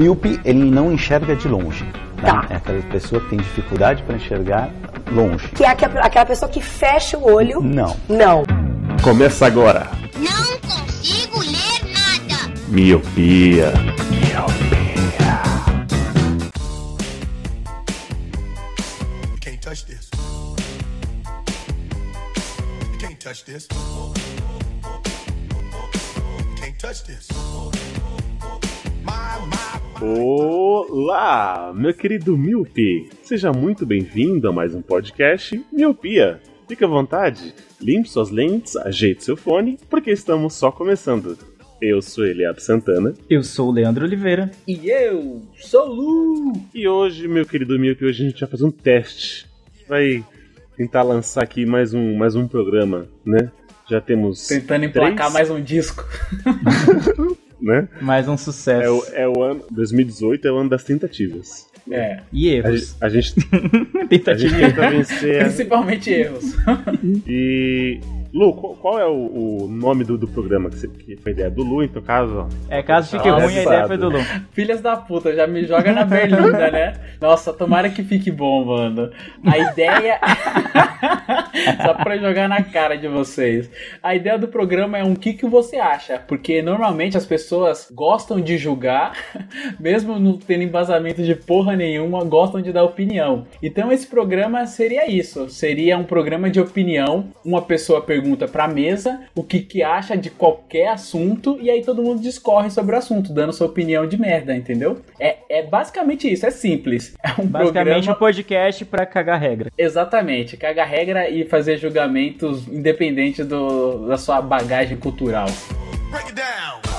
míope, ele não enxerga de longe. Né? Tá. É aquela pessoa que tem dificuldade para enxergar longe. Que é aquela pessoa que fecha o olho. Não. Não. Começa agora. Não consigo ler nada. Miopia. You can't touch this. You can't touch this. Olá, meu querido Miopi. Seja muito bem-vindo a mais um podcast Miopia. Fique à vontade, limpe suas lentes, ajeite seu fone, porque estamos só começando. Eu sou Eliab Santana Eu sou o Leandro Oliveira. E eu sou o Lu! e hoje, meu querido Miopi, hoje a gente vai fazer um teste. Vai tentar lançar aqui mais um, mais um programa, né? Já temos. Tentando emplacar três, mais um disco. Né? Mais um É sucesso. o, é o ano. 2018 é o ano das tentativas. É. E A, erros. a gente, a gente e erro. tenta vencer. Principalmente erros. E. Lu, qual, qual é o, o nome do, do programa que, você, que foi a ideia do Lu, então caso. ó, É, caso fique Nossa, ruim, a ideia foi do Lu. Filhas da puta, já me joga na berlinda, né? Nossa, tomara que fique bom, mano. A ideia. Só pra jogar na cara de vocês. A ideia do programa é um que que você acha? Porque normalmente as pessoas gostam de julgar, mesmo não tendo embasamento de porra nenhuma, gostam de dar opinião. Então esse programa seria isso. Seria um programa de opinião. Uma pessoa pergunta pra mesa o que que acha de qualquer assunto e aí todo mundo discorre sobre o assunto, dando sua opinião de merda, entendeu? É, é basicamente isso, é simples. É um Basicamente programa... um podcast pra cagar regra. Exatamente, cagar regra e fazer julgamentos independente do, da sua bagagem cultural. Break it down.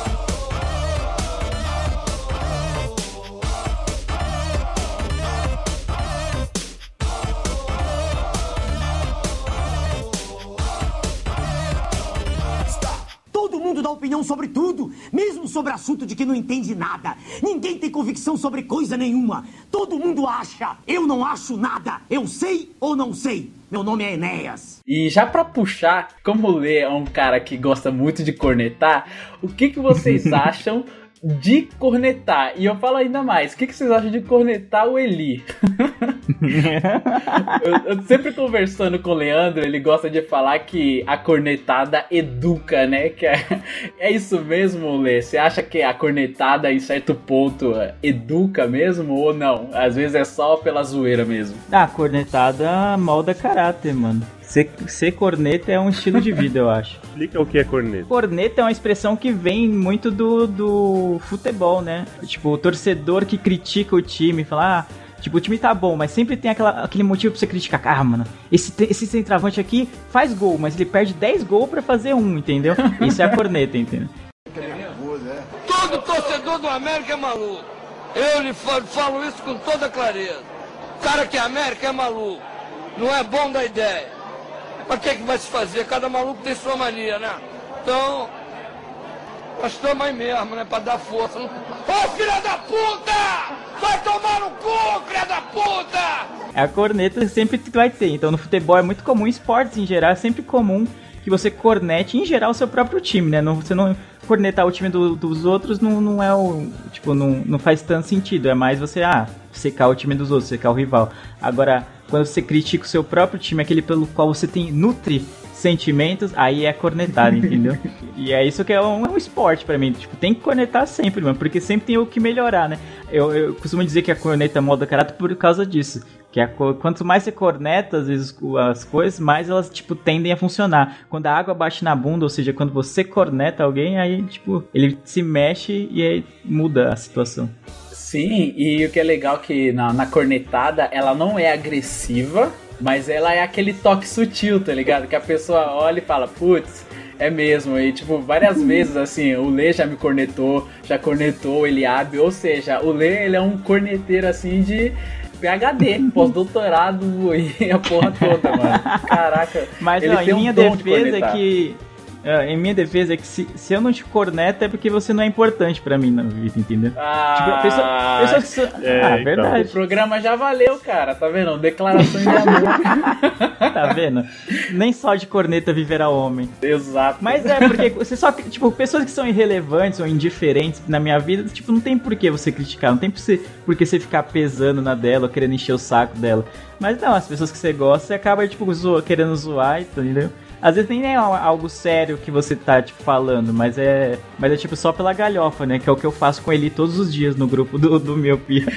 Todo mundo dá opinião sobre tudo, mesmo sobre assunto de que não entende nada. Ninguém tem convicção sobre coisa nenhuma. Todo mundo acha. Eu não acho nada. Eu sei ou não sei. Meu nome é Enéas. E já pra puxar, como o Lê é um cara que gosta muito de cornetar, o que, que vocês acham de cornetar? E eu falo ainda mais, o que, que vocês acham de cornetar o Eli? eu, eu sempre conversando com o Leandro, ele gosta de falar que a cornetada educa, né? Que é, é isso mesmo, Lê? Você acha que a cornetada, em certo ponto, educa mesmo ou não? Às vezes é só pela zoeira mesmo. Ah, cornetada molda caráter, mano. Ser, ser corneta é um estilo de vida, eu acho. Explica o que é corneta. Corneta é uma expressão que vem muito do, do futebol, né? Tipo, o torcedor que critica o time, fala, ah, tipo, o time tá bom, mas sempre tem aquela, aquele motivo pra você criticar. Ah, mano, esse, esse centroavante aqui faz gol, mas ele perde 10 gols pra fazer um, entendeu? Isso é a corneta, entendeu? Todo torcedor do América é maluco. Eu lhe fa- falo isso com toda clareza. O cara que é América é maluco. Não é bom da ideia. Mas o que, que vai se fazer? Cada maluco tem sua mania, né? Então, nós estamos aí mesmo, né? Pra dar força. Ô, filha da puta! Vai tomar no cu, filha da puta! É a corneta sempre vai ter. Então no futebol é muito comum, esportes em geral, é sempre comum que você cornete em geral o seu próprio time, né? Não, você não cornetar o time do- dos outros não, não é o. Tipo, não, não faz tanto sentido. É mais você, ah, secar o time dos outros, secar o rival. Agora, quando você critica o seu próprio time, aquele pelo qual você tem nutre sentimentos, aí é cornetada, entendeu? E é isso que é um, é um esporte pra mim. Tipo, tem que cornetar sempre, mano, porque sempre tem o que melhorar, né? Eu, eu costumo dizer que a corneta molda caráter por causa disso. Que a, quanto mais você corneta às vezes as coisas, mais elas tipo tendem a funcionar. Quando a água bate na bunda, ou seja, quando você corneta alguém, aí tipo ele se mexe e aí muda a situação. Sim, e o que é legal é que na, na cornetada ela não é agressiva, mas ela é aquele toque sutil, tá ligado? Que a pessoa olha e fala, putz, é mesmo. E tipo, várias vezes assim, o Lê já me cornetou, já cornetou o Eliabe, ou seja, o Lê ele é um corneteiro assim de PHD, pós-doutorado e a porra toda, mano. Caraca. Mas ele ó, tem em um minha dom de defesa é que em minha defesa, é que se, se eu não te corneto é porque você não é importante pra mim na vida, entendeu? Ah, Tipo, pessoa- pessoas que É, ah, então. verdade. O programa já valeu, cara, tá vendo? Declarações de amor. Tá vendo? Nem só de corneta viverá homem. Exato. Mas é porque você só. Tipo, pessoas que são irrelevantes ou indiferentes na minha vida, tipo, não tem por que você criticar, não tem por, você, por que você ficar pesando na dela ou querendo encher o saco dela. Mas não, as pessoas que você gosta, você acaba, tipo, zoa- querendo zoar, entendeu? Às vezes nem é al- algo sério que você tá, tipo, falando, mas é. Mas é tipo só pela galhofa, né? Que é o que eu faço com ele todos os dias no grupo do, do Miopia.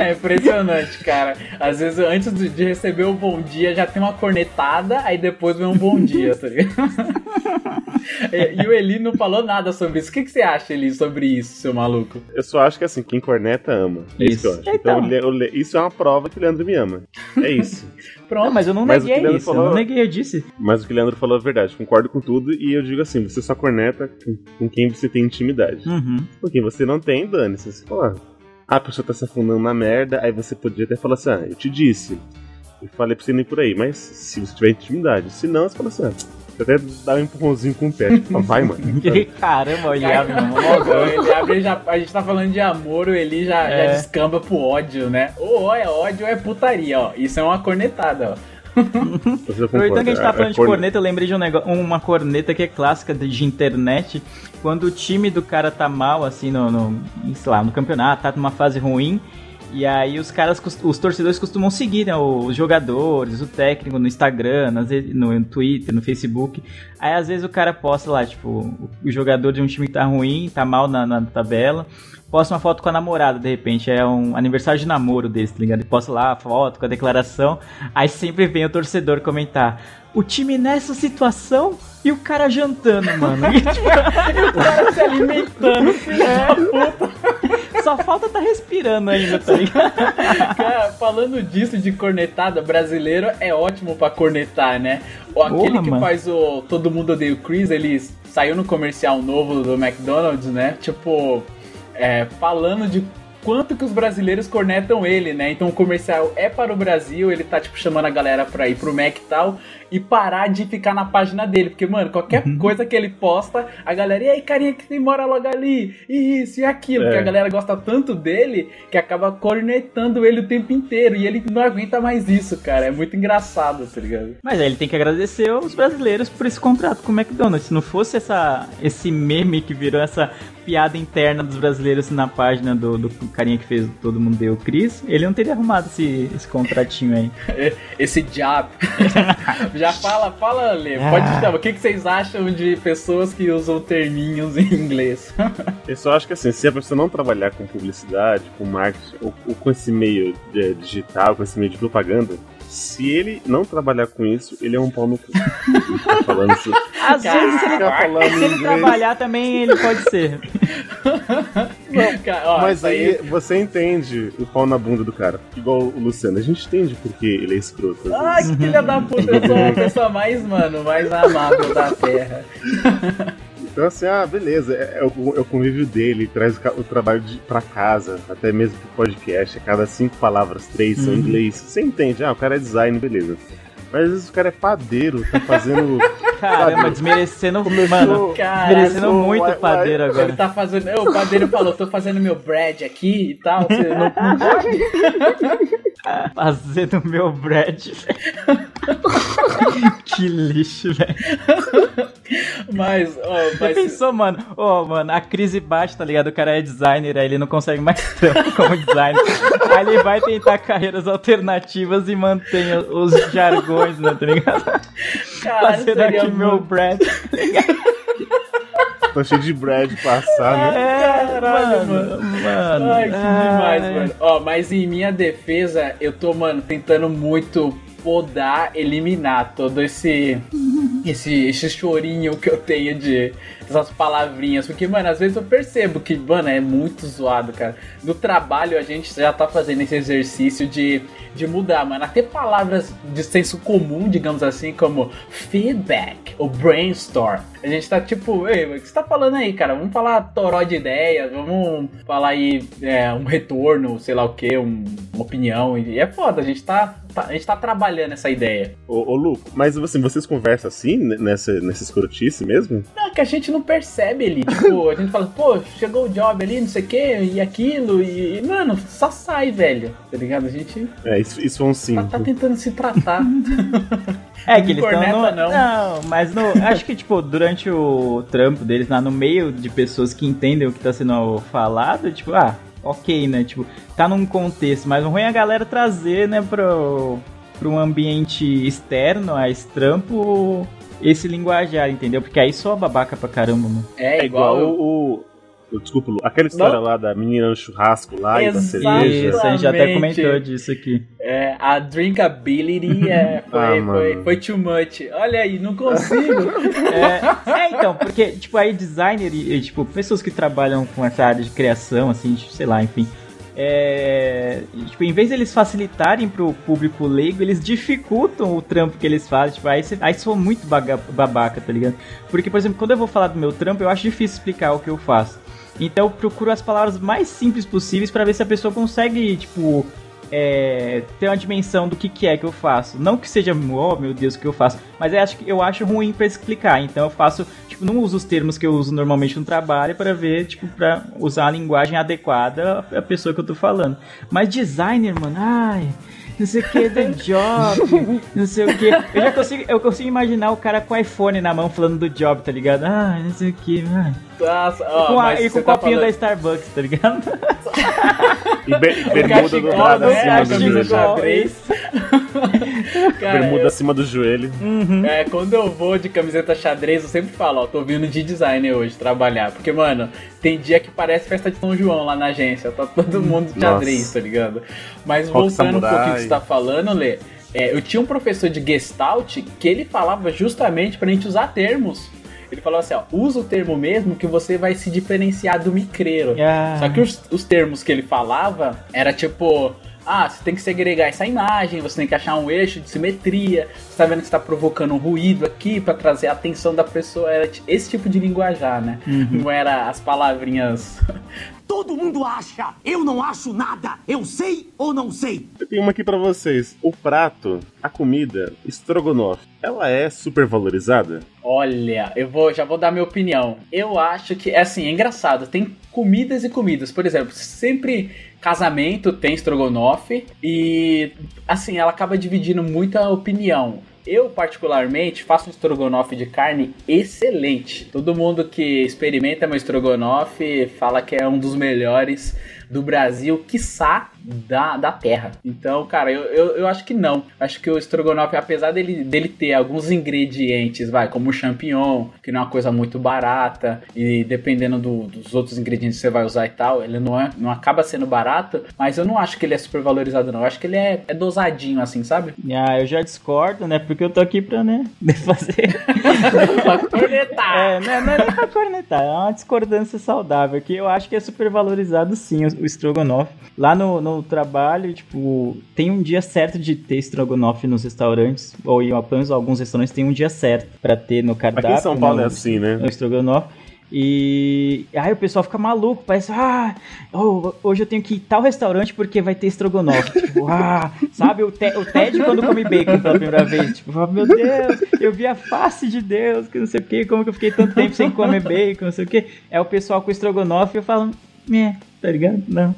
É impressionante, cara. Às vezes, antes de receber o bom dia, já tem uma cornetada, aí depois vem um bom dia, tá ligado? E, e o Eli não falou nada sobre isso. O que, que você acha, Eli, sobre isso, seu maluco? Eu só acho que assim, quem corneta ama. É isso, que eu Isso. acho. Então, Então. isso é uma prova que o Leandro me ama. É isso. Não, Pronto. mas eu não Mas o que neguei isso, eu falou- não neguei, eu disse. Mas o que o Leandro falou é verdade. Concordo com tudo e eu digo assim: você só corneta com, com quem você tem intimidade. Uhum. Com quem você não tem, dane-se. Você fala, ah, a pessoa tá se afundando na merda, aí você podia até falar assim: ah, eu te disse. Eu falei pra você não ir por aí, mas se você tiver intimidade. Se não, você fala assim: ah, até dá um empurrãozinho com o pé. Tipo, vai, mano. Caramba, olha, Cara, mano. logo, ele abre, já, a gente tá falando de amor, o Eli já, É. já descamba pro ódio, né? Ou é ódio ou é putaria, ó. Isso é uma cornetada, ó. Aproveitando concorda? que a gente tá É- falando é de corne- corneta, eu lembrei de um nego- uma corneta que é clássica de, de internet. Quando o time do cara tá mal, assim, no, no, sei lá, no campeonato, tá numa fase ruim. E aí os caras, os torcedores costumam seguir, né, os jogadores, o técnico no Instagram, no Twitter, no Facebook. Aí às vezes o cara posta lá, tipo, o- jogador de um time que tá ruim, tá mal na, na tabela, posta uma foto com a namorada, de repente, é um aniversário de namoro desse, tá ligado? Posta lá a foto com a declaração, aí sempre vem o torcedor comentar, o time nessa situação e o cara jantando, mano. E, tipo, O cara se alimentando, filho da puta. Só falta tá respirando ainda, tá ligado? Cara, falando disso de cornetada, brasileiro é ótimo pra cornetar, né? Ou aquele Porra, que mano. faz o Todo Mundo Odeia o Chris, ele saiu no comercial novo do McDonald's, né? Tipo, é, falando de quanto que os brasileiros cornetam ele, né? Então o comercial é para o Brasil, ele tá, tipo, chamando a galera pra ir pro Mac e tal, e parar de ficar na página dele. Porque, mano, qualquer Uhum. coisa que ele posta, a galera, e aí, carinha que mora logo ali, e isso e aquilo, É. porque a galera gosta tanto dele que acaba cornetando ele o tempo inteiro, e ele não aguenta mais isso, cara. É muito engraçado, tá ligado? Mas aí ele tem que agradecer aos brasileiros por esse contrato com o McDonald's. Se não fosse essa, esse meme que virou essa piada interna dos brasileiros na página do, do carinha que fez Todo Mundo Deu o Chris, ele não teria arrumado esse, esse contratinho aí. Esse job. Já fala, fala, Lê. Pode Ah. chamar. O que, que vocês acham de pessoas que usam terminhos em inglês? Eu só acho que assim, se a pessoa não trabalhar com publicidade, com marketing, ou, ou com esse meio de- digital, com esse meio de propaganda, se ele não trabalhar com isso, ele é um pau no cu. Ele tá falando isso. Às vezes, se ele, falando se ele trabalhar também, ele pode ser. Cara, ó, Mas aí você entende o pau na bunda do cara. Igual o Luciano, a gente entende porque ele é escroto. Ai, que filha da puta, eu sou a pessoa mais, mano, mais amável da Terra. Então, assim, ah, beleza, é, é o, é o convívio dele, traz o, o trabalho de, pra casa, até mesmo pro podcast, a cada cinco palavras, três são em inglês. Você entende, ah, o cara é design, beleza. Mas às vezes o cara é padeiro, tá fazendo. Caramba, desmerecendo, Começou- mano, Caralho, desmerecendo muito o padeiro vai- Ele agora. tá fazendo. Ô, O padeiro falou, tô fazendo meu bread aqui e tal. Você não, não pode? Fazendo meu bread, velho. Que lixo, velho. Mas, ó, Já mas. pensou, mano? Ô, mano, a crise baixa, tá ligado? O cara é designer, aí ele não consegue mais trampo como designer. aí ele vai tentar carreiras alternativas e mantém os jargões, né, tá ligado? Caralho, Fazendo seria aqui meu muito- bread. Tá cheio de bread passar, né? É, Caralho, mano. mano. Ai, que demais, Ai. mano. Ó, mas em minha defesa, eu tô, mano, tentando muito podar, eliminar todo esse. Esse, esse chorinho que eu tenho de essas palavrinhas. Porque, mano, às vezes eu percebo que, mano, é muito zoado, cara. No trabalho a gente já tá fazendo esse exercício de, de mudar, mano. Até palavras de senso comum, digamos assim, como feedback ou brainstorm. A gente tá tipo, ei, o que você tá falando aí, cara? Vamos falar toró de ideias, vamos falar aí é, um retorno, sei lá o que, uma opinião. E é foda, a gente tá, tá- a gente tá trabalhando essa ideia. Ô, ô Lu, mas assim, vocês conversam assim? nessa, nessa escrotice mesmo? Não, que a gente não percebe ali. Tipo, a gente fala, pô, chegou o job ali, não sei o que, e aquilo, e, e, mano, só sai, velho. Tá ligado? A gente É, isso, isso foi um sim. tá, tá tentando se tratar. É que eles estão Corneta, no... não. não, mas no... acho que, tipo, durante o trampo deles, lá no meio de pessoas que entendem o que tá sendo falado, tipo, ah, ok, né? Tipo, tá num contexto, mas o ruim é a galera trazer, né, pro, pro um ambiente externo, a esse trampo, esse linguajar, entendeu? Porque aí só babaca pra caramba, mano. É, É igual igual. o. Desculpa, Lu, aquela história lá da menina no churrasco lá e da cerveja. Isso, a gente já até Exatamente. comentou disso aqui. É, a drinkability é, foi, Ah, foi, foi too much. Olha aí, não consigo. É, é, então, porque, tipo, aí designer e, e, tipo, pessoas que trabalham com essa área de criação, assim, sei lá, enfim. É, tipo, em vez de eles facilitarem pro público leigo, eles dificultam o trampo que eles fazem. Tipo, aí, cê, aí sou muito baga- babaca, tá ligado? Porque, por exemplo, quando eu vou falar do meu trampo, eu acho difícil explicar o que eu faço. Então eu procuro as palavras mais simples possíveis pra ver se a pessoa consegue, tipo, é, ter uma dimensão do que, que é que eu faço. Não que seja, oh meu Deus, o que eu faço, mas eu acho, que- eu acho ruim pra explicar. Então eu faço, tipo, não uso os termos que eu uso normalmente no trabalho para ver, tipo, pra usar a linguagem adequada à pessoa que eu tô falando. Mas designer, mano, ai. Não sei o que, the job, não sei o que. Eu já consigo, eu consigo imaginar o cara com o iPhone na mão falando do job, tá ligado? Ah, não sei o que, ai. Nossa, ó, com a, e com você o tá copinho da falando- Starbucks, tá ligado? E be- bermuda cachecol, dobrada né? acima do joelho. Cara, Bermuda acima do joelho. É, quando eu vou de camiseta xadrez, eu sempre falo, ó, tô vindo de designer hoje trabalhar. Porque, mano, tem dia que parece festa de São João lá na agência. Tá todo mundo de xadrez, Nossa. tá ligado? Mas Rock voltando um samurai. pouquinho que você tá falando, Lê, é, eu tinha um professor de Gestalt que ele falava justamente pra gente usar termos. Ele falava assim, ó, usa o termo mesmo que você vai se diferenciar do micreiro. Ah. Só que os, os termos que ele falava era tipo. Ah, você tem que segregar essa imagem, você tem que achar um eixo de simetria, você tá vendo que você tá provocando um ruído aqui pra trazer a atenção da pessoa. Era esse tipo de linguajar, né? Não era as palavrinhas. Todo mundo acha. Eu não acho nada. Eu sei ou não sei. Eu tenho uma aqui pra vocês. O prato, a comida, estrogonofe, ela é super valorizada? Olha, eu vou, já vou dar minha opinião. Eu acho que, é assim, é engraçado. Tem comidas e comidas. Por exemplo, sempre casamento tem estrogonofe e, assim, ela acaba dividindo muita opinião. Eu, particularmente, faço um estrogonofe de carne excelente. Todo mundo que experimenta meu estrogonofe fala que é um dos melhores do Brasil, quiçá da, da terra. Então, cara, eu, eu, eu acho que não. Acho que o estrogonofe, apesar dele, dele ter alguns ingredientes, vai, como o champignon, que não é uma coisa muito barata, e dependendo do- dos outros ingredientes que você vai usar e tal, ele não, é, não acaba sendo barato, mas eu não acho que ele é super valorizado, não. Eu acho que ele é, é dosadinho, assim, sabe? Ah, eu já discordo, né? Porque eu tô aqui pra, né, fazer. Pra cornetar. É, não, não é nem pra cornetar, é uma discordância saudável. Que eu acho que é super valorizado sim o, o estrogonofe. Lá no, no trabalho, tipo, tem um dia certo de ter estrogonofe nos restaurantes, ou em alguns restaurantes tem um dia certo pra ter no cardápio. Aqui em São Paulo né, é assim, né? o estrogonofe. E aí o pessoal fica maluco, parece, ah, oh, hoje eu tenho que ir tal restaurante porque vai ter estrogonofe. tipo, ah, sabe o, te, o Ted quando come bacon pela primeira vez? Tipo, ah, meu Deus, eu vi a face de Deus, que não sei o que, como que eu fiquei tanto tempo sem comer bacon, não sei o que. É o pessoal com estrogonofe e eu falo, é, tá ligado? Não.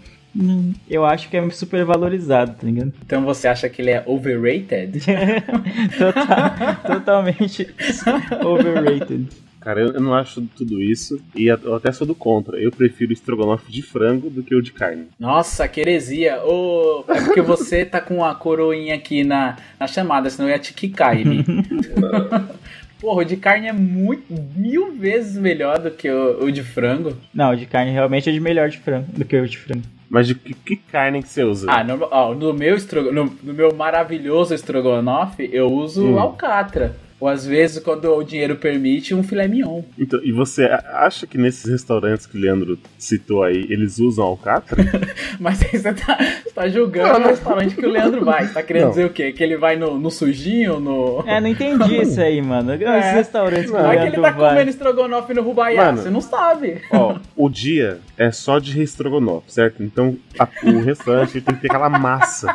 Eu acho que é super valorizado, tá ligado? Então você acha que ele é overrated? Total- totalmente overrated. Cara, eu, não acho tudo isso. E eu até sou do contra. Eu prefiro o estrogonofe de frango do que o de carne. Nossa, que heresia. Ô, é porque você tá com a coroinha aqui na, na chamada, senão eu ia te quicar ele. Porra, o de carne é muito, mil vezes melhor do que o, o de frango. Não, o de carne realmente é de melhor de frango do que o de frango. Mas de que, que carne que você usa? Ah, no, ó, no meu, estrogo, no, no meu maravilhoso estrogonofe, eu uso Hum. alcatra. Ou às vezes, quando o dinheiro permite, um filé mignon. Então, e você a- acha que nesses restaurantes que o Leandro citou aí, eles usam alcatra? Mas aí você tá, você tá julgando o restaurante que o Leandro vai. Você tá querendo Não. dizer o quê? Que ele vai no, no sujinho, no... É, não entendi isso aí, mano. Esses É. restaurantes que o Vai que ele tá vai. comendo estrogonofe no Rubaiá, Mano. você não sabe. Ó, o dia é só de estrogonofe, certo? Então a- o restaurante tem que ter aquela massa.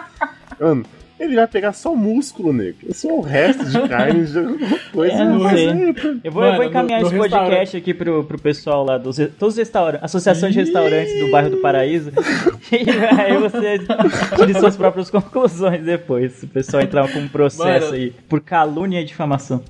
Mano, Ele vai pegar só o músculo, nego. Só o resto de carne, de alguma coisa. É, não mas sei. é- Eu vou, eu Mano, vou encaminhar no- no esse podcast aqui pro, pro pessoal lá dos todos os restaurantes, associações de restaurantes do bairro do Paraíso. e aí você tire suas próprias conclusões depois. Se o pessoal entrar com um processo Mano. aí por calúnia e difamação.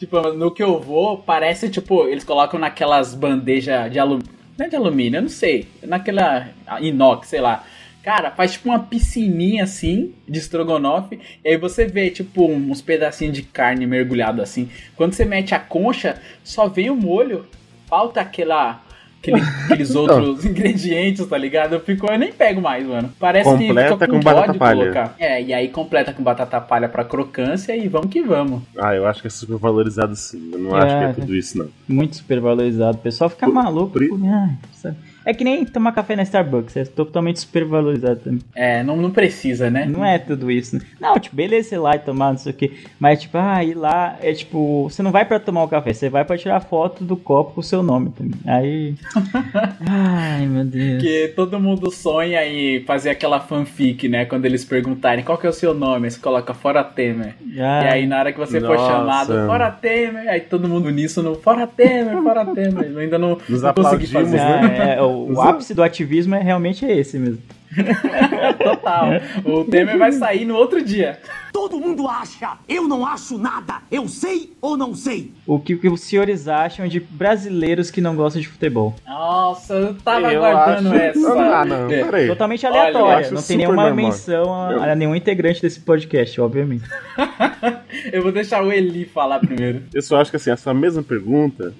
Tipo, no que eu vou, parece, tipo, eles colocam naquelas bandejas de alumínio. Não é de alumínio, eu não sei. Naquela inox, sei lá. Cara, faz tipo uma piscininha assim, de estrogonofe. E aí você vê, tipo, uns pedacinhos de carne mergulhado assim. Quando você mete a concha, só vem o molho. Falta aquela. aquele- aqueles outros ingredientes, tá ligado? Eu fico, eu nem pego mais, mano. Parece que Completa fica com, com dó batata de palha. colocar. É, e aí completa com batata palha pra crocância e vamos que vamos. Ah, eu acho que é super valorizado sim. Eu não É, acho que é né? tudo isso, não. Muito super valorizado. O pessoal fica Por- maluco. por por- ai, sabe? É que nem tomar café na Starbucks, é totalmente super valorizado também. É, não, não precisa, né? Não é tudo isso. né? Não, tipo, beleza, ir lá e tomar, não sei o que. Mas, tipo, ah, ir lá é tipo, você não vai pra tomar o café, você vai pra tirar foto do copo com o seu nome também. Aí. Ai, meu Deus. Porque todo mundo sonha em fazer aquela fanfic, né? Quando eles perguntarem qual que é o seu nome, aí você coloca Fora Temer. Ah, E aí na hora que você for Nossa. chamado, Fora Temer, aí todo mundo nisso no Fora Temer, Fora Temer. Eu ainda não, Nos não consegui fazer. né? ah, é, o, o ápice do ativismo é realmente esse mesmo. Total. O Temer vai sair no outro dia. Todo mundo acha. Eu não acho nada. Eu sei ou não sei. O que, que os senhores acham de brasileiros que não gostam de futebol? Nossa, eu tava Eu aguardando acho- essa. Ah, não, É. peraí. Totalmente aleatória. não tem nenhuma normal. menção a, a nenhum integrante desse podcast, obviamente. Eu vou deixar o Eli falar primeiro. Eu só acho que assim, essa mesma pergunta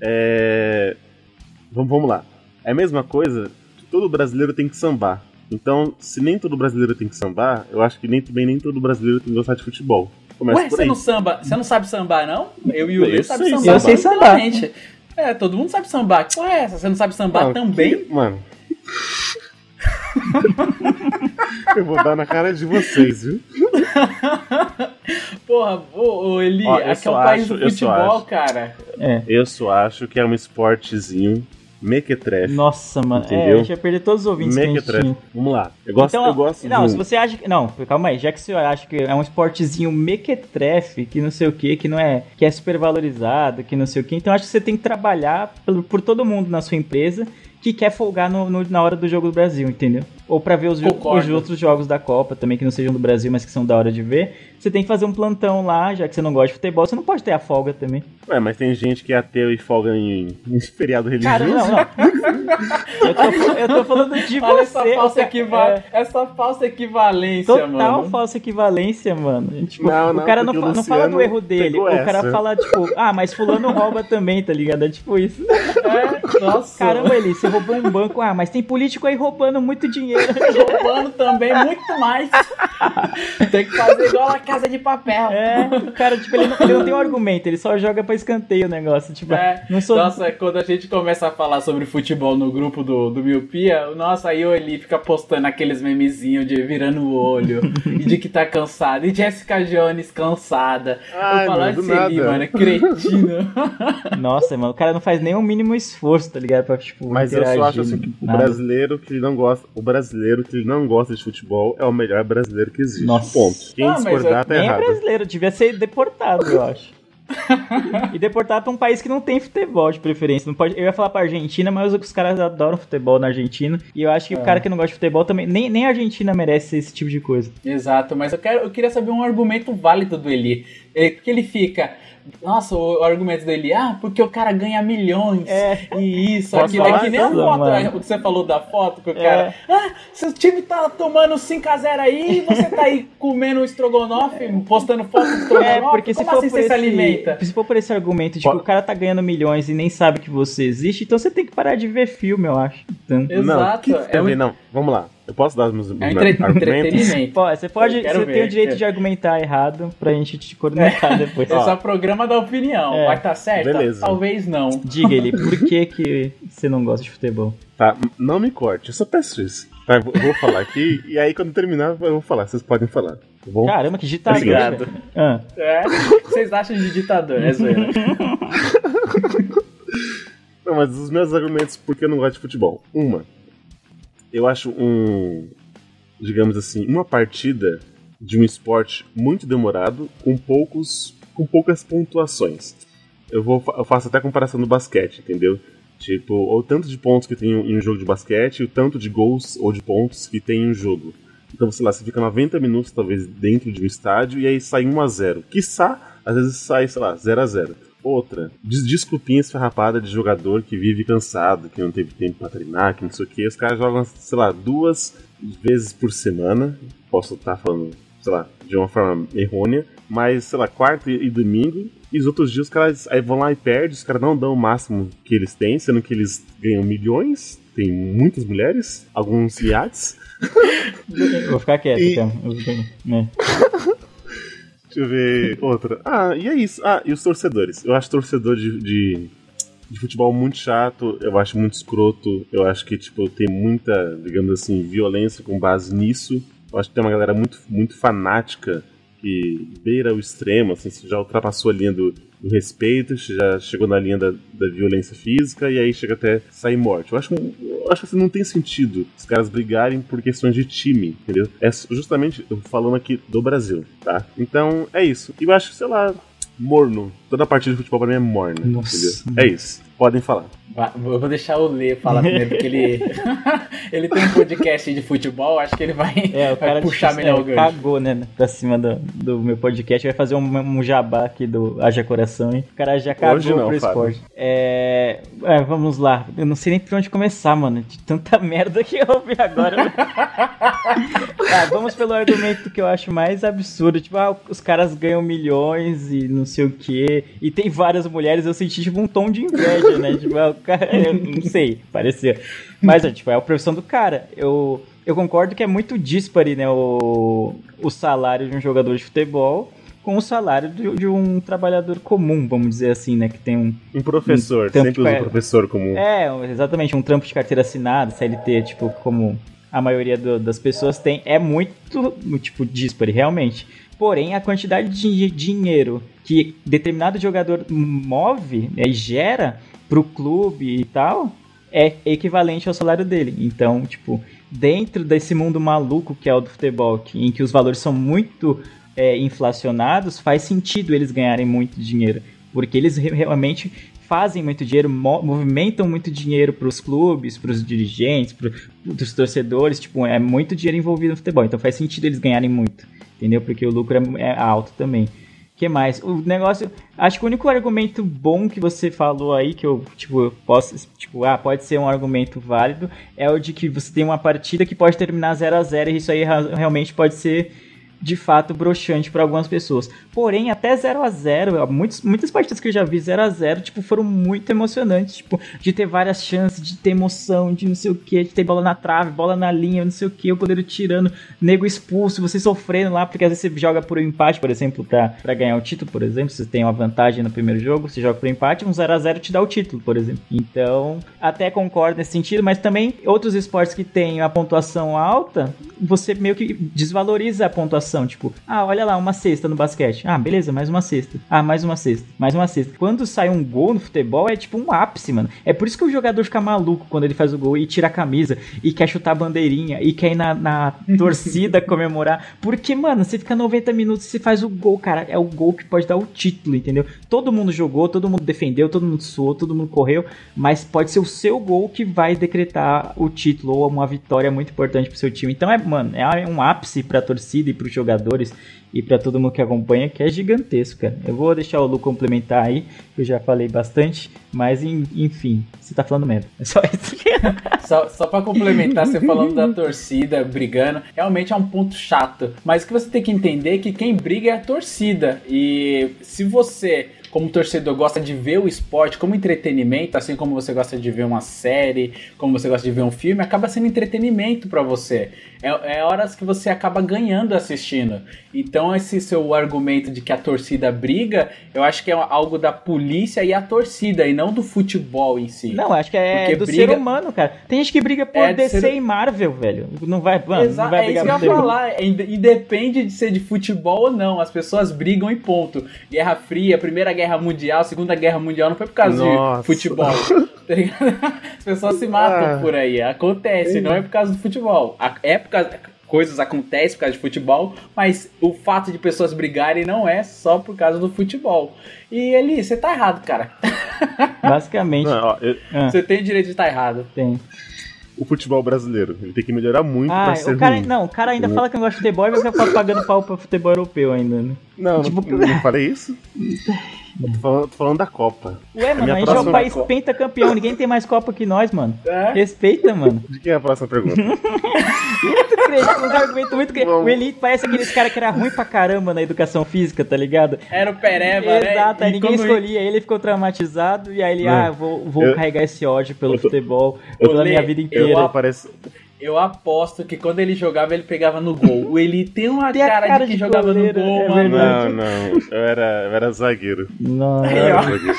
é. Vamos, vamos lá. É a mesma coisa que todo brasileiro tem que sambar. Então, se nem todo brasileiro tem que sambar, eu acho que nem também nem todo brasileiro tem que gostar de futebol. Começa Ué, você não samba, você não sabe sambar, não? Eu e o Lê sabe sambar. Eu sei sambar. É, todo mundo sabe sambar. Que porra é essa? Você não sabe sambar também? que- Mano. eu vou dar na cara de vocês, viu? Porra, ô, ô Eli, Ó, aqui é o país acho- do futebol, cara. Eu só acho que é um esportezinho mequetrefe. Nossa, mano. É, Entendeu? a gente vai perder todos os ouvintes Mequetrefe. Vamos lá. Eu gosto, Então, eu gosto não, se você acha que. Não, calma aí, já que o senhor acha que é um esportezinho mequetrefe, que não sei o que, que não é. que é super valorizado, que não sei o que, então acho que você tem que trabalhar pelo- por todo mundo na sua empresa que quer folgar no- no- na hora do jogo do Brasil, entendeu? Ou pra ver os, os outros jogos da Copa também, que não sejam do Brasil, mas que são da hora de ver. Você tem que fazer um plantão lá, já que você não gosta de futebol, você não pode ter a folga também. Ué, mas tem gente que é ateu e folga em, em feriado religioso. Cara, não, não. eu, tô, eu tô falando de Olha você. essa falsa, É. essa falsa equivalência, Total mano. falsa equivalência, mano. Tipo, Não, o não, cara não, fa- o não fala do erro dele. O cara essa. fala, tipo, ah, mas fulano rouba também, tá ligado? É tipo isso. É, nossa. Caramba, ele, você roubou um banco. Ah, mas tem político aí roubando muito dinheiro. roubando também muito mais. Tem que fazer igual a casa de papel. É, o cara, tipo, ele não, ele não tem um argumento, ele só joga pra escanteio o negócio. Tipo, É, não sou. Nossa, quando a gente começa a falar sobre futebol no grupo do, do Miopia, nossa, aí o Eli fica postando aqueles memezinhos de virando o olho, e de que tá cansado, e Jessica Jones cansada. Ai, eu falo mano, do esse Eli, mano, é cretino. Nossa, mano, o cara não faz nem o mínimo esforço, tá ligado? Pra, tipo, Mas eu só acho assim que o nada. brasileiro que não gosta, o brasileiro que não gosta de futebol é o melhor brasileiro que existe. Nossa. Ponto. Quem Ah, discordar eu- tá Nem é errado. brasileiro, devia ser deportado, eu acho. e deportado pra um país que não tem futebol de preferência. Não pode, eu ia falar pra Argentina, mas os caras adoram futebol na Argentina. E eu acho que o cara que não gosta de futebol também. Nem, nem a Argentina merece esse tipo de coisa. Exato, mas eu, quero, eu queria saber um argumento válido do Eli. É, Porque ele fica. Nossa, o, argumento do Eli, ah, porque o cara ganha milhões. É. E isso, Posso aquilo. É que nem a Não, foto, mano. é, o que você falou da foto, que o É. cara. Ah, seu time tá tomando 5x0 aí, e você tá aí comendo estrogonofe, postando foto do estrogonofe. É, porque se Como for, assim por você esse, se alimenta? se for por esse argumento de que Pode- o cara tá ganhando milhões e nem sabe que você existe, então você tem que parar de ver filme, eu acho. Então, Não, Exato, que é é Não, vamos lá. Eu posso dar os meus, É meus entre- argumentos? entretenimento. pô, você pode. Você ver, tem o direito quero. de argumentar errado pra gente te cornetar depois. Esse é o programa da opinião. É. Vai estar certo? Beleza. Talvez não. Diga ele, por que, que você não gosta de futebol? Tá, não me corte, eu só peço isso. Tá, vou- vou falar aqui e aí quando terminar eu vou falar, vocês podem falar, tá bom? Caramba, que ditador. Obrigado. Ah, É. O que vocês acham de ditador? É zoeira. Não, mas os meus argumentos por que eu não gosto de futebol. Uma, eu acho um, digamos assim, uma partida de um esporte muito demorado, com poucos, com poucas pontuações. Eu vou, eu faço até comparação no basquete, entendeu? Tipo, o tanto de pontos que tem em um jogo de basquete, o tanto de gols ou de pontos que tem em um jogo. Então, sei lá, você fica 90 minutos talvez dentro de um estádio e aí sai 1 a 0. Quiçá, às vezes sai, sei lá, 0 a 0. Outra, des desculpinha esfarrapada de jogador que vive cansado, que não teve tempo pra treinar, que não sei o que. Os caras jogam, sei lá, duas vezes por semana. Posso estar falando, sei lá, de uma forma errônea, mas, sei lá, quarta e domingo. E os outros dias os caras aí vão lá e perdem, os caras não dão o máximo que eles têm, sendo que eles ganham milhões, tem muitas mulheres, alguns iates. Vou ficar quieto, E- então. Eu vou- né. Deixa eu ver outra. Ah, e é isso. Ah, e os torcedores. Eu acho torcedor de, de, de futebol muito chato, eu acho muito escroto, eu acho que, tipo, tem muita, digamos assim, violência com base nisso. Eu acho que tem uma galera muito, muito fanática que beira o extremo, assim, já ultrapassou a linha do, do respeito, já chegou na linha da, da violência física e aí chega até sair morte. Eu acho, eu acho que assim, não tem sentido os caras brigarem por questões de time, entendeu? É justamente, falando aqui do Brasil, tá? Então, é isso. E eu acho, sei lá, morno. Toda partida de futebol pra mim é morna, Nossa. entendeu? É isso. Podem falar. Eu vou deixar o Lê falar primeiro, porque ele, ele tem um podcast de futebol, acho que ele vai, É, o vai cara puxar é, melhor o gancho. cagou, né, pra cima do, do meu podcast. Vai fazer um, um jabá aqui do Haja Coração, hein? O cara já cagou Hoje não, pro esporte. É, é, vamos lá. Eu não sei nem por onde começar, mano. De tanta merda que eu ouvi agora. Ah, vamos pelo argumento que eu acho mais absurdo. Tipo, ah, os caras ganham milhões e não sei o que. E tem várias mulheres. Eu senti, tipo, um tom de inveja, né? Tipo, ah, o cara, eu não sei, parecia. Mas, é, tipo, é a profissão do cara. Eu, eu concordo que é muito dispare, né? O, o salário de um jogador de futebol com o salário de, de um trabalhador comum, vamos dizer assim, né? Que tem um, Um professor, Então, sempre usa é- o professor como. é, exatamente, um trampo de carteira assinada, CLT, tipo, como a maioria do- das pessoas tem, é muito, tipo, dispare, realmente. Porém, a quantidade de dinheiro que determinado jogador move né, e gera pro clube e tal é equivalente ao salário dele. Então, tipo, dentro desse mundo maluco que é o do futebol, que- em que os valores são muito é, inflacionados, faz sentido eles ganharem muito dinheiro. Porque eles re- realmente fazem muito dinheiro, mo- movimentam muito dinheiro para os clubes, para os dirigentes, para os torcedores. Tipo, é muito dinheiro envolvido no futebol. Então faz sentido eles ganharem muito. Entendeu? Porque o lucro é, é alto também. Que mais? O negócio. Acho que o único argumento bom que você falou aí, que eu, tipo, eu posso. Tipo, ah, pode ser um argumento válido, é o de que você tem uma partida que pode terminar 0 a 0 e isso aí realmente pode ser. De fato, broxante para algumas pessoas. Porém, até 0 a 0 muitos, muitas partidas que eu já vi 0 a 0 tipo, foram muito emocionantes. Tipo, de ter várias chances, de ter emoção, de não sei o que, de ter bola na trave, bola na linha, não sei o que, o goleiro tirando, nego expulso, você sofrendo lá, porque às vezes você joga por um empate, por exemplo, pra ganhar o título, por exemplo. Você tem uma vantagem no primeiro jogo, você joga por empate, um 0 a 0 te dá o título, por exemplo. Então, até concordo nesse sentido, mas também outros esportes que têm a pontuação alta, você meio que desvaloriza a pontuação. Tipo, ah, olha lá, uma cesta no basquete. Ah, beleza, mais uma cesta. Ah, mais uma cesta. Mais uma cesta. Quando sai um gol no futebol, é tipo um ápice, mano. É por isso que o jogador fica maluco quando ele faz o gol e tira a camisa e quer chutar a bandeirinha e quer ir na, na torcida comemorar. Porque, mano, você fica 90 minutos e você faz o gol, cara. É o gol que pode dar o título, entendeu? Todo mundo jogou, todo mundo defendeu, todo mundo suou, todo mundo correu, mas pode ser o seu gol que vai decretar o título ou uma vitória muito importante pro seu time. Então é, mano, é um ápice pra torcida e pros jogadores e pra todo mundo que acompanha que é gigantesco, cara. Eu vou deixar o Lu complementar aí, que eu já falei bastante, mas en- enfim, você tá falando merda. É só isso. Só, só pra complementar, você falando da torcida brigando, realmente é um ponto chato. Mas o que você tem que entender é que quem briga é a torcida. E se você, como torcedor, gosta de ver o esporte como entretenimento, assim como você gosta de ver uma série, como você gosta de ver um filme, acaba sendo entretenimento pra você. É, é horas que você acaba ganhando assistindo. Então, esse seu argumento de que a torcida briga, eu acho que é algo da polícia e a torcida, e não do futebol em si. Não, acho que é Porque do briga- ser humano, cara. Tem gente que briga por É, DC ser- e Marvel, velho. Não vai, mano, Exa- não vai é isso brigar que eu ia falar. inde- Independe de ser de futebol ou não. As pessoas brigam e ponto. Guerra Fria, Primeira Guerra Mundial, Segunda Guerra Mundial não foi por causa Nossa. de futebol. tá ligado? As pessoas se matam Ah. por aí. Acontece, não é por causa do futebol. A- É por causa. coisas acontecem por causa de futebol, mas o fato de pessoas brigarem não é só por causa do futebol. E Eli, você tá errado, cara. Basicamente, Não, ó, eu- Ah. Você tem direito de estar errado. tem. O futebol brasileiro, ele tem que melhorar muito Ah, pra ser o cara, ruim. não, o cara ainda fala que não gosta de futebol e vai ficar pagando pau pra futebol europeu ainda, né? Não, Tipo- não, não falei isso? Eu tô falando, tô falando da Copa. Ué, mano, minha a gente é o país Copa. pentacampeão, ninguém tem mais Copa que nós, mano. É? Respeita, mano. De quem é a próxima pergunta? Muito crente, um argumento muito crente. O Eli parece aqueles cara que era ruim pra caramba na educação física, tá ligado? Era o Pereba, né? Exato, aí E ninguém escolhia, ele ficou traumatizado e aí ele, Não. ah, vou, vou Eu- carregar esse ódio pelo eu futebol eu- pela minha vida inteira. Eu apareço. Eu aposto que quando ele jogava, ele pegava no gol. O Eli tem uma Tem cara, cara de quem de jogava goleiro, no gol, é mano. Não, não. Eu era, eu era zagueiro. Nossa. Eu era zagueiro.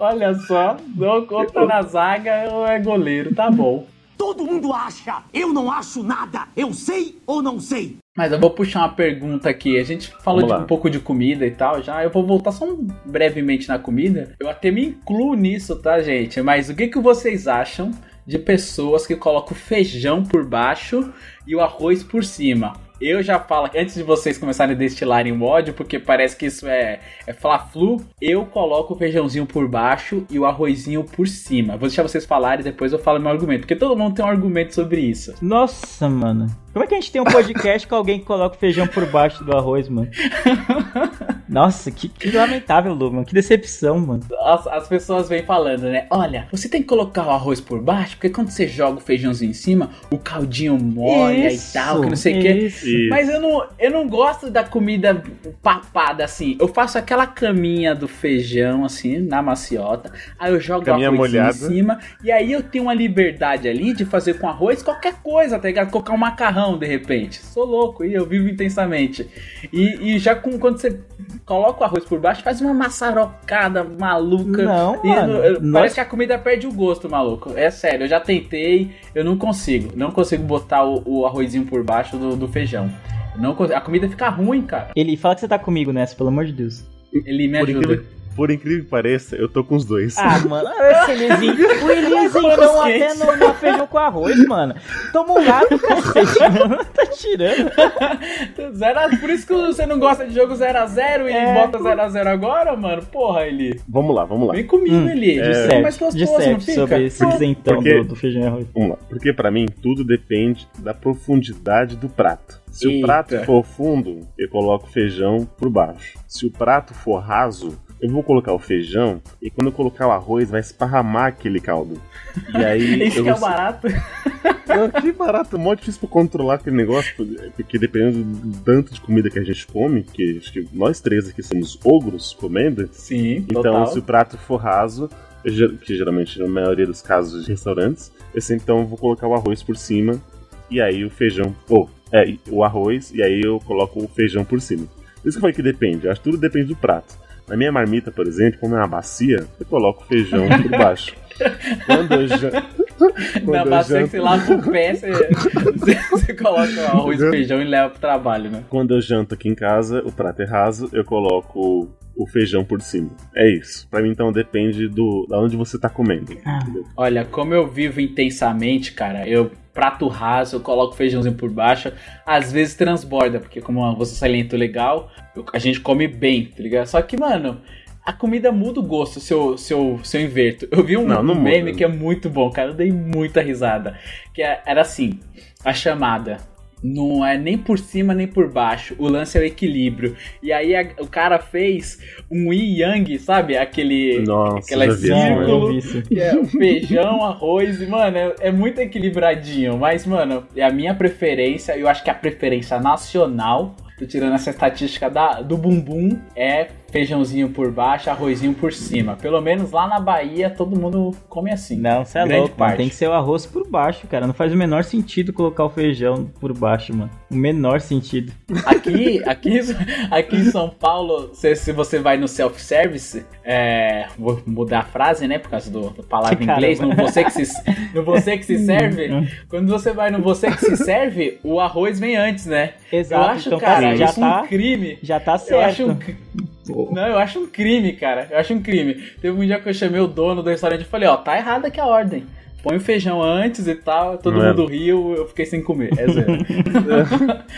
Olha só, não conta na zaga ou é goleiro, tá bom. Todo mundo acha. Eu não acho nada. Eu sei ou não sei. Mas eu vou puxar uma pergunta aqui. A gente falou de um pouco de comida e tal, já. Eu vou voltar só um- brevemente na comida. Eu até me incluo nisso, tá, gente? Mas o que, que vocês acham de pessoas que colocam feijão por baixo e o arroz por cima? Eu já falo, antes de vocês começarem a destilarem o ódio, porque parece que isso é, é fla-flu, eu coloco o feijãozinho por baixo e o arrozinho por cima. Vou deixar vocês falarem e depois eu falo meu argumento, porque todo mundo tem um argumento sobre isso. Nossa, mano. Como é que a gente tem um podcast com alguém que coloca o feijão por baixo do arroz, mano? Nossa, que, que lamentável, Lu, mano. Que decepção, mano. as, as pessoas vêm falando, né? Olha, você tem que colocar o arroz por baixo, porque quando você joga o feijãozinho em cima, o caldinho molha Isso, e tal, que não sei o quê. Mas eu não, eu não gosto da comida papada assim. Eu faço aquela caminha do feijão, assim, na maciota. Aí eu jogo Caminha o molhada. em cima. E aí eu tenho uma liberdade ali de fazer com arroz qualquer coisa, tá ligado? Colocar um macarrão de repente. Sou louco e eu vivo intensamente. E, e já com, quando você coloca o arroz por baixo, faz uma maçarocada maluca. Não, E mano. eu- eu- Nós- Parece que a comida perde o gosto, maluco. É sério, eu já tentei, eu não consigo. Não consigo botar o, o arrozinho por baixo do, do feijão. Não. A comida fica ruim, cara. Ele fala que você tá comigo nessa, pelo amor de Deus. Ele me Por ajuda. Por incrível que pareça, eu tô com os dois. Ah, mano, esse Elizinho. O Elizinho Panos até no, no feijão com arroz, mano. Toma um gato, cacete, mano. Tá tirando. Zero a- Por isso que você não gosta de jogo 0x0 e É. bota 0x0 agora, mano. Porra, Eli. Vamos lá, vamos lá. Vem comigo, Hum, Eli. é. Fica mais de gostoso, não certo, fica? sobre esse isentão Porque- do, do feijão e arroz. Vamos lá. Porque pra mim, tudo depende da profundidade do prato. Se o Eita. prato for fundo, eu coloco feijão por baixo. Se o prato for raso, eu vou colocar o feijão e quando eu colocar o arroz, vai esparramar aquele caldo. E aí. Isso eu que é vou- barato. Não, que barato, mó difícil pra controlar aquele negócio, porque dependendo do tanto de comida que a gente come, que acho que nós três aqui somos ogros comendo, Sim, então total. se o prato for raso, que geralmente na maioria dos casos de restaurantes, eu sempre então vou colocar o arroz por cima, e aí o feijão, ou, é, o arroz, e aí eu coloco o feijão por cima. Por isso que eu falei que depende, eu acho que tudo depende do prato. Na minha marmita, por exemplo, como é uma bacia, eu coloco o feijão por baixo. Quando eu janto. Na bacia que você lava o pé, você, você coloca arroz e feijão e leva pro trabalho, né? Quando eu janto aqui em casa, o prato é raso, eu coloco o feijão por cima. É isso. Pra mim, então, depende do da onde você tá comendo. entendeu? Olha, como eu vivo intensamente, cara, eu prato raso, eu coloco feijãozinho por baixo, às vezes transborda, porque como você salientou legal, eu- a gente come bem, tá ligado? Só que, mano, a comida muda o gosto se eu, se eu, se eu inverto. Eu vi um Não, não meme muda. que é muito bom, cara, eu dei muita risada. Que é- era assim, a chamada. Não é nem por cima nem por baixo. O lance é o equilíbrio. E aí a- o cara fez um yin yang, sabe? Aquele. Nossa, aquela círculo. é feijão, arroz, e, mano, é, é muito equilibradinho. Mas, mano, é a minha preferência, eu acho que a preferência nacional, tô tirando essa estatística da, do bumbum, é feijãozinho por baixo, arrozinho por cima. Pelo menos lá na Bahia, todo mundo come assim. Não, você é Grande louco, mano. parte. Tem que ser o arroz por baixo, cara. Não faz o menor sentido colocar o feijão por baixo, mano. O menor sentido. Aqui, aqui, aqui em São Paulo, se, se você vai no self-service, é, vou mudar a frase, né, por causa do, do palavra em inglês, no você que se, no você que se serve, quando você vai no você que se serve, o arroz vem antes, né? Exato, eu acho, então cara, já isso tá- um crime. Já tá Eu certo. acho um, não, eu acho um crime, cara. Eu acho um crime. Teve um dia que eu chamei o dono do restaurante e falei, ó, tá errada aqui a ordem. põe o feijão antes e tal, todo Não é? mundo riu, eu fiquei sem comer. É zero.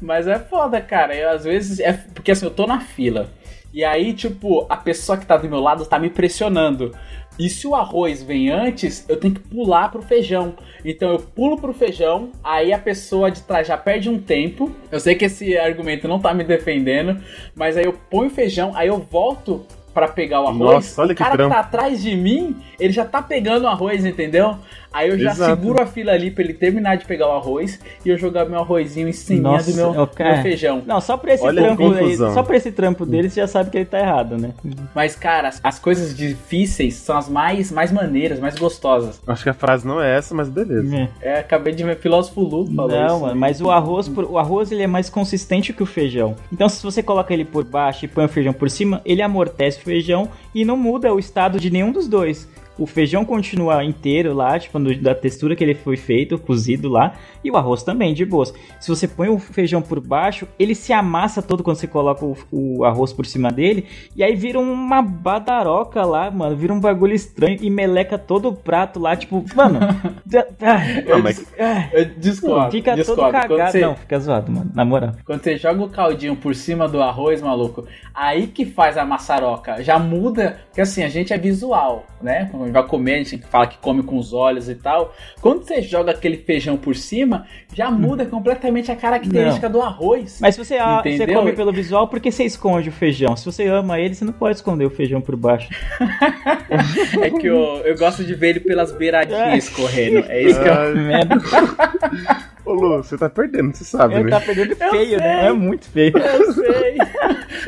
Mas é foda, cara. Eu, às vezes é porque assim, eu tô na fila. E aí, tipo, a pessoa que tá do meu lado tá me pressionando. E se o arroz vem antes, eu tenho que pular pro feijão. Então eu pulo pro feijão, aí a pessoa de trás já perde um tempo. Eu sei que esse argumento não tá me defendendo, mas aí eu ponho o feijão, aí eu volto pra pegar o arroz. Nossa, olha o que cara que trampo. tá atrás de mim, ele já tá pegando o arroz, entendeu? Aí eu já Exato. seguro a fila ali pra ele terminar de pegar o arroz e eu jogar meu arrozinho em cima Nossa, do meu, eu- cara. meu feijão. Não, só pra esse Olha trampo aí, só pra esse trampo dele, você já sabe que ele tá errado, né? Mas, cara, as, as coisas difíceis são as mais, mais maneiras, mais gostosas. Acho que a frase não é essa, mas beleza. É. É, acabei de ver filósofo Lu falou Não, isso. mano, mas o arroz, o arroz ele é mais consistente que o feijão. Então, se você coloca ele por baixo e põe o feijão por cima, ele amortece feijão e não muda o estado de nenhum dos dois. O feijão continua inteiro lá, tipo, no- da textura que ele foi feito, cozido lá, e o arroz também, de boas. Se você põe o feijão por baixo, ele se amassa todo quando você coloca o, o arroz por cima dele, e aí vira uma badaroca lá, mano, vira um bagulho estranho e meleca todo o prato lá, tipo, mano. Mas- ah, Eu discordo. Fica discordo. todo cagado. você- Não, fica zoado, mano. Na moral. Quando você joga o caldinho por cima do arroz, maluco, aí que faz a maçaroca. Já muda, porque assim, a gente é visual, né? Quando a vai comer, a gente fala que come com os olhos e tal. Quando você joga aquele feijão por cima, já muda completamente a característica do arroz. Mas se você, ah, você come pelo visual, por que você esconde o feijão? Se você ama ele, você não pode esconder o feijão por baixo. É que eu, eu gosto de ver ele pelas beiradinhas É. escorrendo. É isso que eu. Ah, Merda. Ô Lu, você tá perdendo, você sabe, Ele né? tá perdendo feio, né? É muito feio. Eu sei,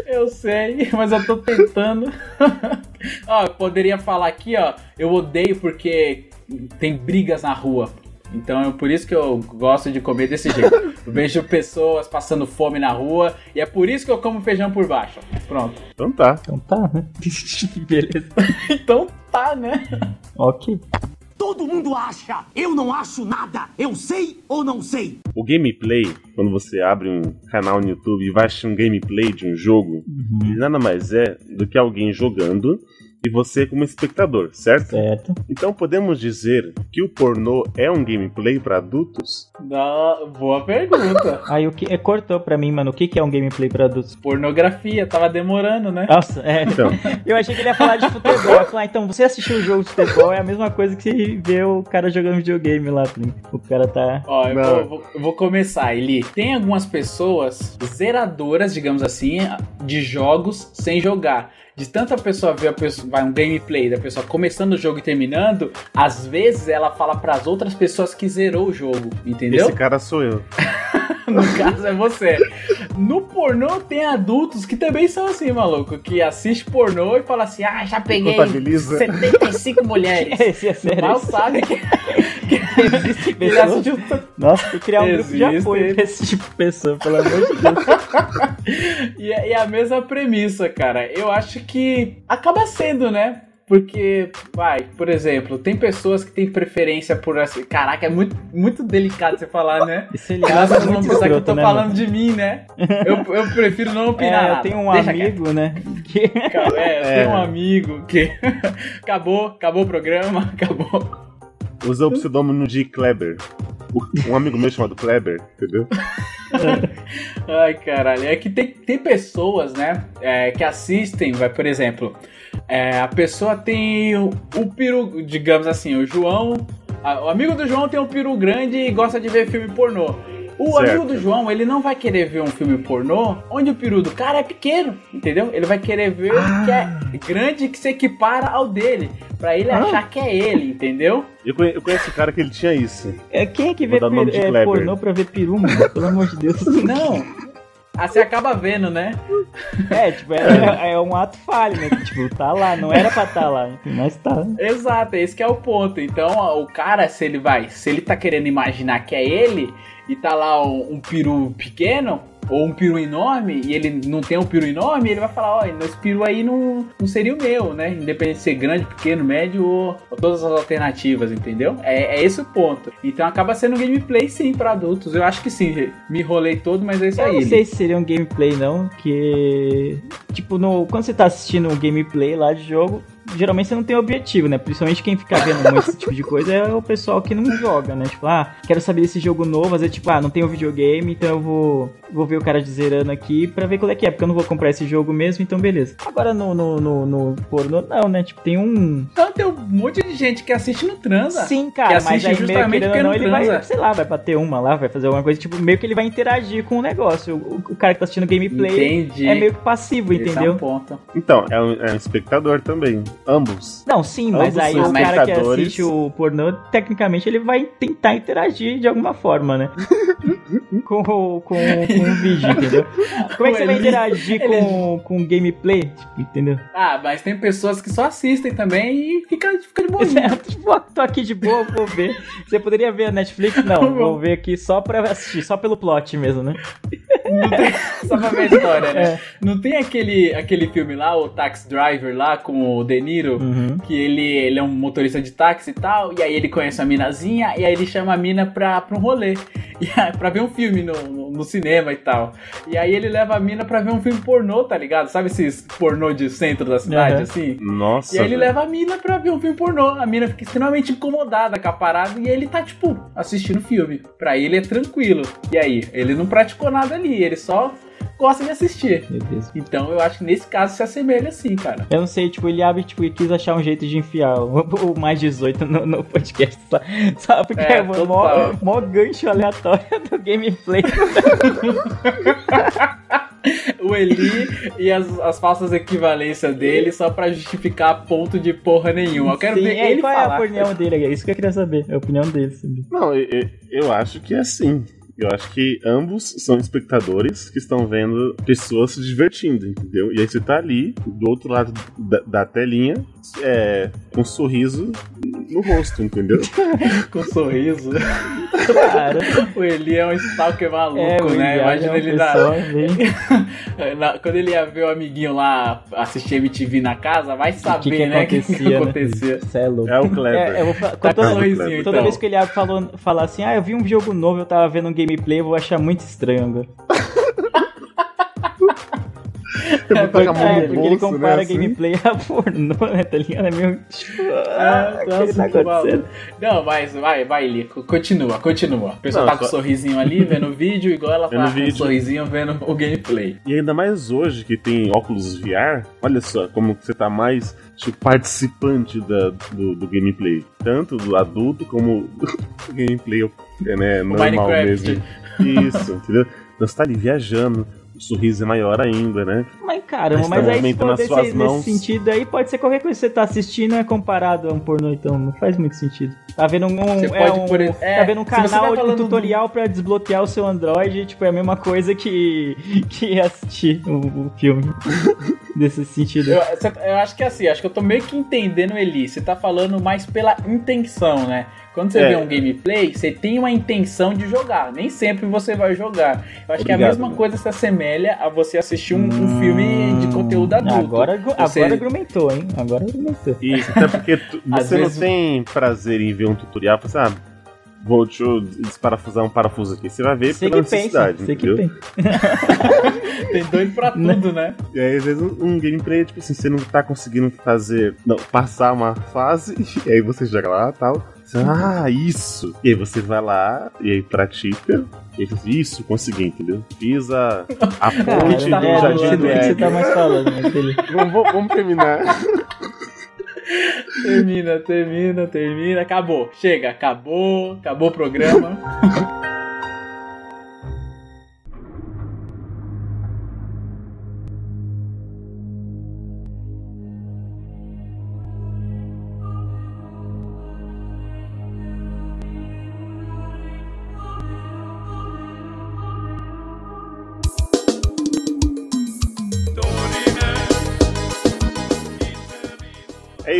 eu sei, mas eu tô tentando. ó, eu poderia falar aqui, ó, eu odeio porque tem brigas na rua. Então é por isso que eu gosto de comer desse jeito. Eu vejo pessoas passando fome na rua e é por isso que eu como feijão por baixo. Pronto. Então tá. Então tá, né? Beleza. Então tá, né? Ok. Todo mundo acha. Eu não acho nada. Eu sei ou não sei. O gameplay, quando você abre um canal no YouTube e vai assistir um gameplay de um jogo, ele nada mais é do que alguém jogando e você como espectador, certo? Certo. Então podemos dizer que o pornô é um gameplay pra adultos? Não, boa pergunta. Aí o que é, cortou pra mim, mano. O que, que é um gameplay pra adultos? Pornografia, tava demorando, né? Nossa, é. Então, Eu achei que ele ia falar de futebol. Eu ia falar, então, você assistiu o jogo de futebol, é a mesma coisa que você vê o cara jogando videogame lá. O cara tá. Ó, eu vou, vou- eu vou começar, Eli. Tem algumas pessoas zeradoras, digamos assim, de jogos sem jogar. De tanta pessoa ver a pessoa, vai um gameplay da pessoa começando o jogo e terminando, às vezes ela fala pras outras pessoas que zerou o jogo, entendeu? esse cara sou eu. No caso é você. No pornô tem adultos que também são assim, maluco, que assiste pornô e fala assim: "Ah, já peguei Contabiliza. 75 mulheres". Esse é sério. Mal sabe que, Existe que ele pessoas. assistiu Nossa, tem que criar um grupo de Existe. apoio pra esse tipo de pessoa, pelo amor de Deus. E é, e é a mesma premissa, cara. Eu acho que acaba sendo, né? Porque, vai, por exemplo, tem pessoas que têm preferência por assim. Caraca, é muito, muito delicado você falar, né? Esse aliado é vocês vão muito pensar que eu escroto, tô né, falando mano? de mim, né? Eu, eu prefiro não opinar. É, eu tenho um Deixa amigo, né? Que... quieto. É, eu É. tenho um amigo que. acabou, acabou o programa, acabou. Usa o pseudônimo de Kleber. Um amigo meu chamado Kleber, entendeu? Ai, caralho. É que tem, tem pessoas, né, é, que assistem, vai, por exemplo, é, a pessoa tem o, o peru, digamos assim, o João. a- o amigo do João tem um peru grande e gosta de ver filme pornô. O Certo. amigo do João, ele não vai querer ver um filme pornô onde o peru do cara é pequeno, entendeu? Ele vai querer ver o que é grande que se equipara ao dele, pra ele achar que é ele, entendeu? Eu conhe- eu conheço um cara que ele tinha isso. É, quem é que vê Vou dar o nome per- de é, pornô pra ver peru, mano? Pelo amor de Deus. Não. Ah, você acaba vendo, né? É, tipo, é, é um ato falho, né? Que, tipo, tá lá, não era pra tá lá, mas tá. Exato, esse que é o ponto. Então, ó, o cara, se ele vai, se ele tá querendo imaginar que é ele e tá lá um, um peru pequeno ou um peru enorme e ele não tem um peru enorme, ele vai falar, ó, esse peru aí não, não seria o meu, né? Independente de ser grande, pequeno, médio ou, ou todas as alternativas, entendeu? É, é esse o ponto. Então acaba sendo um gameplay sim pra adultos. Eu acho que sim, me enrolei todo, mas é isso Eu aí. não Li. sei se seria um gameplay, não, que. Tipo, no, quando você tá assistindo um gameplay lá de jogo, geralmente você não tem objetivo, né? Principalmente quem fica vendo muito esse tipo de coisa é o pessoal que não joga, né? Tipo, ah, quero saber desse jogo novo, às vezes, tipo, ah, não tenho videogame, então eu vou, vou ver o cara de zerando aqui pra ver qual é que é, porque eu não vou comprar esse jogo mesmo, então beleza. Agora no, no, no, no pornô, não, né? Tipo, tem um. Então tem um monte de gente que assiste no transa. Sim, que cara, mas assiste aí meio justamente querendo porque ou não, não ele vai, transa. sei lá, vai bater uma lá, vai fazer alguma coisa, tipo, meio que ele vai interagir com o negócio. O, o cara que tá assistindo gameplay Entendi. é meio que passivo, Esse é entendeu? um ponto. Então, é um, é um espectador também. Ambos. Não, sim, mas Ambos aí são o cara que assiste o pornô, tecnicamente ele vai tentar interagir de alguma forma, né? com, o- com, com o vídeo, entendeu? Como é que você vai Ele- interagir com, com o gameplay? Tipo, entendeu? Ah, mas tem pessoas que só assistem também e fica, fica de boa. Tipo, tô aqui de boa, vou ver. Você poderia ver a Netflix? Não, vou ver aqui só pra assistir, só pelo plot mesmo, né? Só pra ver a história, né? É. Não tem aquele, aquele filme lá, o Taxi Driver lá, com o De Niro, Uhum. que ele, ele é um motorista de táxi e tal, e aí ele conhece a minazinha, e aí ele chama a mina pra, pra um rolê, e aí, pra ver um filme no, no, no cinema e tal. E aí ele leva a mina pra ver um filme pornô, tá ligado? Sabe esses pornô de centro da cidade, Uhum. assim? Nossa. E aí ele velho. leva a mina pra ver um filme pornô. A mina fica extremamente incomodada com a parada e ele tá, tipo, assistindo o filme. Pra ele é tranquilo. E aí? Ele não praticou nada ali, ele só gosta de assistir. Meu Deus. Então eu acho que nesse caso se assemelha assim, cara. Eu não sei, tipo, ele abre, tipo, e quis achar um jeito de enfiar o, o mais 18 no, no podcast. Só porque É, é, o total. mó, mó gancho aleatório do gameplay. O Eli e as, as falsas equivalências dele só pra justificar ponto de porra nenhuma. Eu quero Sim, ver é, ele qual é falar. a opinião dele? É isso que eu queria saber. A opinião dele. Sabe? Não, eu, eu- eu acho que é assim. Eu acho que ambos são espectadores que estão vendo pessoas se divertindo, entendeu? E aí você tá ali, do outro lado da, da telinha, é, com um sorriso no rosto, entendeu? Com um sorriso. Cara, o Eli é um stalker maluco, é, né? Imagina é ele na, bem- Na- quando ele ia ver o amiguinho lá assistir MTV na casa, vai saber, que, que né? O que, acontecia, que né? acontecia. Cê é louco. É o Kleber. É, eu vou fa- Tá toda, Toda então. toda vez que ele falou, fala assim, ah, eu vi um jogo novo, eu tava vendo um gameplay, eu vou achar muito estranho a mão É, porque ele bolso, compara né, assim. gameplay a pornô, né? Tá ligado? É meio. Ah, É, o que nossa, tá acontecendo? maluco. Não, mas vai, vai, Eli, co- continua, continua. A pessoa Não, tá com um sorrisinho ali, vendo o vídeo, igual ela Vendo tá o com um vídeo. sorrisinho vendo o gameplay. E ainda mais hoje que tem óculos VR, olha só como você tá mais tipo, participante da, do, do gameplay. Tanto do adulto como do gameplay é, né, normal Minecraft. mesmo. Isso, entendeu? Então você tá ali viajando, sorriso é maior ainda, né? Mas caramba, Mas mas tá aí se movimentando for as desse, suas nesse mãos. sentido aí, pode ser qualquer coisa que você tá assistindo é comparado a um pornô, então não faz muito sentido. Tá vendo um, Você é pode, um- por ex- é, tá vendo um você tá canal, um falando do- tutorial pra desbloquear o seu Android, tipo, é a mesma coisa que, que assistir o, o filme. Desse sentido. Eu, cê- eu acho que é assim, acho que eu tô meio que entendendo, Eli. Você tá falando mais pela intenção, né? Quando você É. vê um gameplay, você tem uma intenção de jogar. Nem sempre você vai jogar. Eu acho que a Obrigado, mesma mano. coisa se assemelha a você assistir um, um filme de conteúdo adulto. Agora, agora Você- argumentou, hein? Agora argumentou. E até porque tu- você vezes- não tem prazer em ver um tutorial, você ah, vou deixa eu desparafusar um parafuso aqui. Você vai ver Você pela que pensa, necessidade, você que entendeu? pensa. Tem doido pra tudo, né? E aí, às vezes, um, um gameplay, tipo assim, você não tá conseguindo fazer. Não, passar uma fase, e aí você joga lá e tal. Ah, isso! E aí você vai lá, e aí pratica. E aí isso, consegui, entendeu? Fiz a, a ponte tá do rolando, não sei Jardim do que você Éden. tá mais falando. Vamos, vamos- vamos terminar. Termina, termina, termina. Acabou. Chega, acabou. Acabou o programa.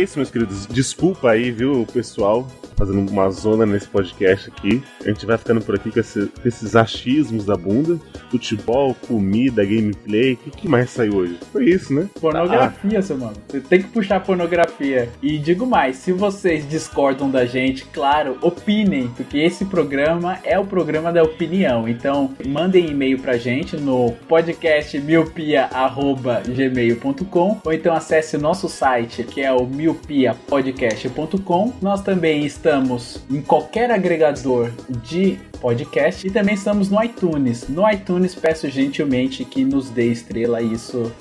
isso, meus queridos. Desculpa aí, viu, pessoal. Fazendo uma zona nesse podcast aqui. A gente vai ficando por aqui com, esse- com esses achismos da bunda. Futebol, comida, gameplay. O que, que mais saiu hoje? Foi isso, né? Pornografia, seu mano. Você tem que puxar pornografia. E digo mais, se vocês discordam da gente, claro, opinem, porque esse programa é o programa da opinião. Então, mandem e-mail pra gente no podcast miopia@gmail.com ou então acesse o nosso site, que é o miopiapodcast.com. Nós também estamos em qualquer agregador de podcast e também estamos no iTunes. No iTunes peço gentilmente que nos dê estrela, isso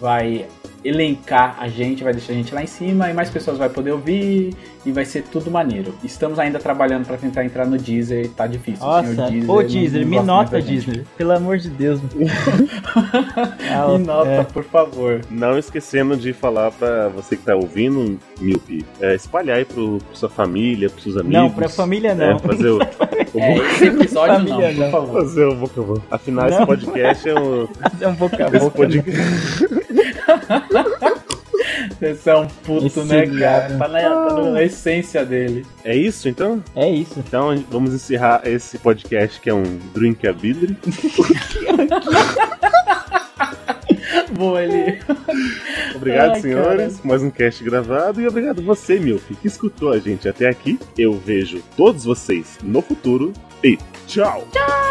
vai elencar a gente, vai deixar a gente lá em cima e mais pessoas vai poder ouvir e vai ser tudo maneiro. Estamos ainda trabalhando para tentar entrar no Deezer, tá difícil. o Nossa, ô Deezer, não me nota. Deezer. Pelo amor de Deus. Me nota, é. por favor. Não esquecendo de falar pra você que tá ouvindo, Milpi, é, espalhar aí pro, pra sua família, pros seus amigos. Não, pra família não. É, fazer o, o É, esse episódio não, por favor. fazer o boca a boca. Afinal, esse Não. podcast é um. É um boca a Esse boca. podcast. Esse é um puto, Esse né, cara? cara. Tá na, tá na essência dele. É isso então? É isso. Então vamos encerrar esse podcast que é um Drinkability. Boa, ele. Obrigado, Ai, senhores, por mais um cast gravado. E obrigado você, Milfi, que escutou a gente até aqui. Eu vejo todos vocês no futuro. E! Tchau, tchau.